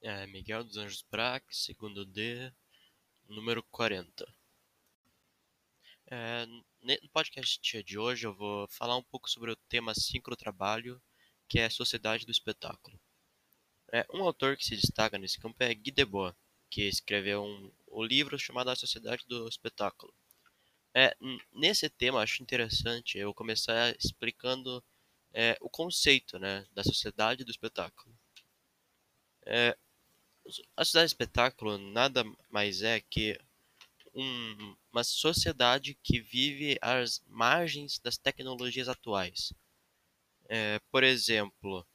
É Miguel dos Anjos Braque, segundo D, número 40. É, no podcast de hoje eu vou falar um pouco sobre o tema 5 do trabalho, que é a Sociedade do Espetáculo. É, um autor que se destaca nesse campo é Guy Debord, que escreveu um, um livro chamado A Sociedade do Espetáculo. É, nesse tema acho interessante eu começar explicando é, o conceito né, da sociedade do espetáculo. É, a sociedade espetáculo nada mais é que um, uma sociedade que vive às margens das tecnologias atuais. É, por exemplo,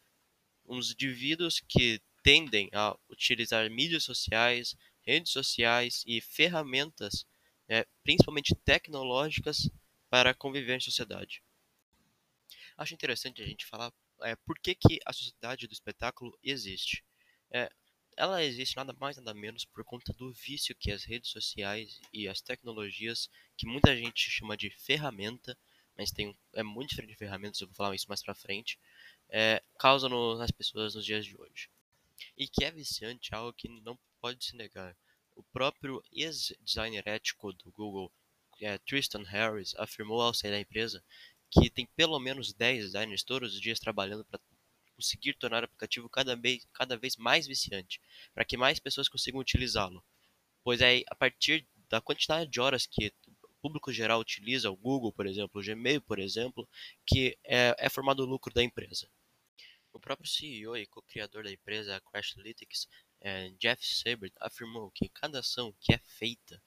uns indivíduos que tendem a utilizar mídias sociais, redes sociais e ferramentas, é, principalmente tecnológicas, para conviver em sociedade. Acho interessante a gente falar é, por que, que a sociedade do espetáculo existe. É, ela existe nada mais nada menos por conta do vício que as redes sociais e as tecnologias, que muita gente chama de ferramenta, mas tem é muito diferente de ferramentas, eu vou falar isso mais pra frente, é, causam no, nas pessoas nos dias de hoje. E que é viciante, é algo que não pode se negar. O próprio ex-designer ético do Google, é, Tristan Harris, afirmou ao sair da empresa que tem pelo menos 10 designers todos os dias trabalhando para conseguir tornar o aplicativo cada vez, cada vez mais viciante, para que mais pessoas consigam utilizá-lo. Pois é a partir da quantidade de horas que o público geral utiliza, o Google, por exemplo, o Gmail, por exemplo, que é, é formado o lucro da empresa. O próprio CEO e co-criador da empresa, Crashlytics, é, Jeff Saber, afirmou que cada ação que é feita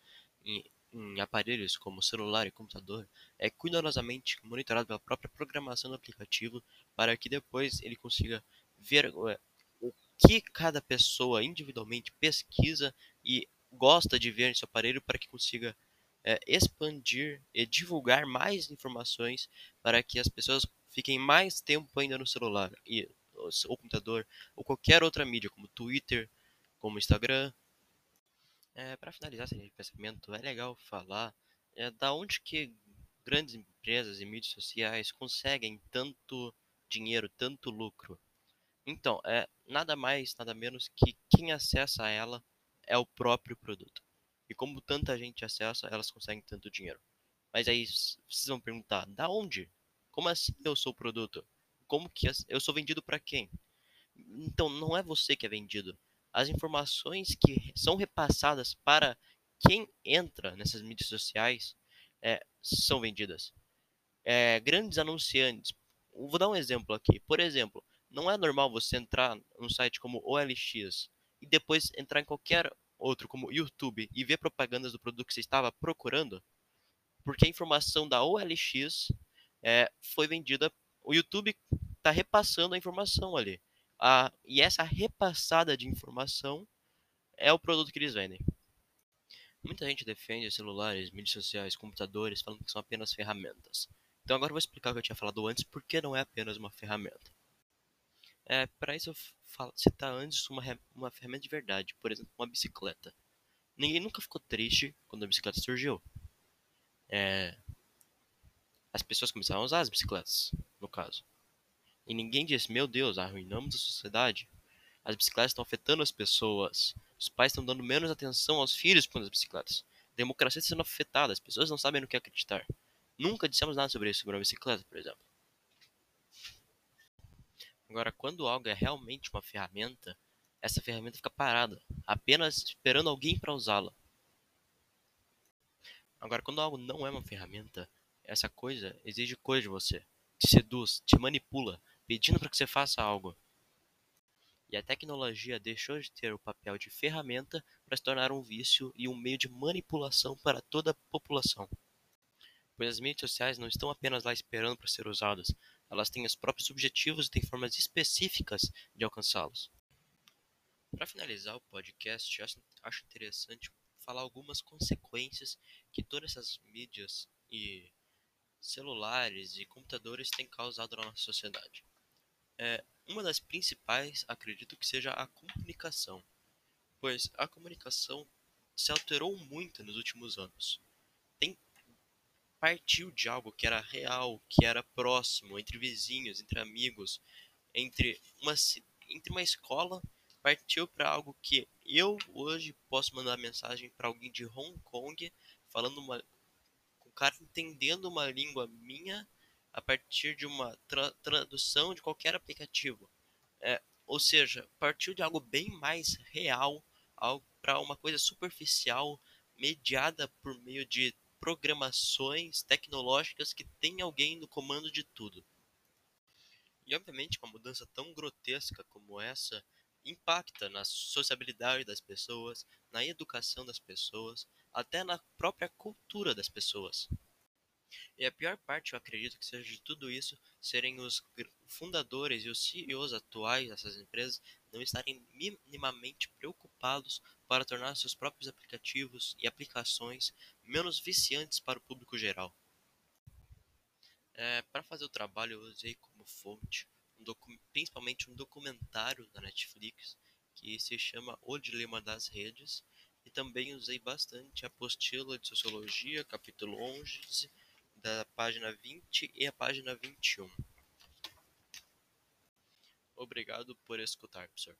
em, aparelhos como celular e computador é cuidadosamente monitorado pela própria programação do aplicativo para que depois ele consiga ver o que cada pessoa individualmente pesquisa e gosta de ver em seu aparelho para que consiga é, expandir e divulgar mais informações para que as pessoas fiquem mais tempo ainda no celular e ou computador ou qualquer outra mídia como Twitter, como Instagram. É, para finalizar esse pensamento, é legal falar é, da onde que grandes empresas e mídias sociais conseguem tanto dinheiro, tanto lucro. Então, é nada mais, nada menos que quem acessa ela é o próprio produto. E como tanta gente acessa, elas conseguem tanto dinheiro. Mas aí vocês vão perguntar, da onde? Como assim eu sou o produto? Como que eu sou vendido para quem? Então, não é você que é vendido. As informações que são repassadas para quem entra nessas mídias sociais é, são vendidas. É, grandes anunciantes, vou dar um exemplo aqui. Por exemplo, não é normal você entrar num site como OLX e depois entrar em qualquer outro, como YouTube, e ver propagandas do produto que você estava procurando, porque a informação da OLX é, foi vendida. O YouTube está repassando a informação ali. A, e essa repassada de informação é o produto que eles vendem. Muita gente defende celulares, mídias sociais, computadores, falando que são apenas ferramentas. Então agora eu vou explicar o que eu tinha falado antes, porque não é apenas uma ferramenta. É, para isso eu citar antes uma, uma ferramenta de verdade, por exemplo, uma bicicleta. Ninguém nunca ficou triste quando a bicicleta surgiu. É, as pessoas começaram a usar as bicicletas, no caso. E ninguém disse, meu Deus, arruinamos a sociedade. As bicicletas estão afetando as pessoas. Os pais estão dando menos atenção aos filhos com as bicicletas. A democracia está sendo afetada, as pessoas não sabem no que acreditar. Nunca dissemos nada sobre isso, sobre uma bicicleta, por exemplo. Agora, quando algo é realmente uma ferramenta, essa ferramenta fica parada, apenas esperando alguém para usá-la. Agora, quando algo não é uma ferramenta, essa coisa exige coisa de você, te seduz, te manipula, pedindo para que você faça algo. E a tecnologia deixou de ter o papel de ferramenta para se tornar um vício e um meio de manipulação para toda a população pois as mídias sociais não estão apenas lá esperando para ser usadas, elas têm os próprios objetivos e têm formas específicas de alcançá-los. Para finalizar o podcast, acho interessante falar algumas consequências que todas essas mídias e celulares e computadores têm causado na nossa sociedade. É, uma das principais, acredito que seja a comunicação, pois a comunicação se alterou muito nos últimos anos. Partiu de algo que era real, que era próximo, entre vizinhos, entre amigos, entre uma, entre uma escola partiu para algo que eu hoje posso mandar mensagem para alguém de Hong Kong falando uma com o cara entendendo uma língua minha a partir de uma tra tradução de qualquer aplicativo. É, ou seja, partiu de algo bem mais real para uma coisa superficial mediada por meio de programações tecnológicas que tem alguém no comando de tudo. E obviamente uma mudança tão grotesca como essa impacta na sociabilidade das pessoas, na educação das pessoas, até na própria cultura das pessoas. E a pior parte, eu acredito que seja de tudo isso, serem os fundadores e os CEOs atuais dessas empresas não estarem minimamente preocupados para tornar seus próprios aplicativos e aplicações menos viciantes para o público geral. É, para fazer o trabalho, eu usei como fonte um principalmente um documentário da Netflix que se chama O Dilema das Redes, e também usei bastante a apostila de Sociologia, capítulo 11, da página 20 e a página 21. Obrigado por escutar, professor.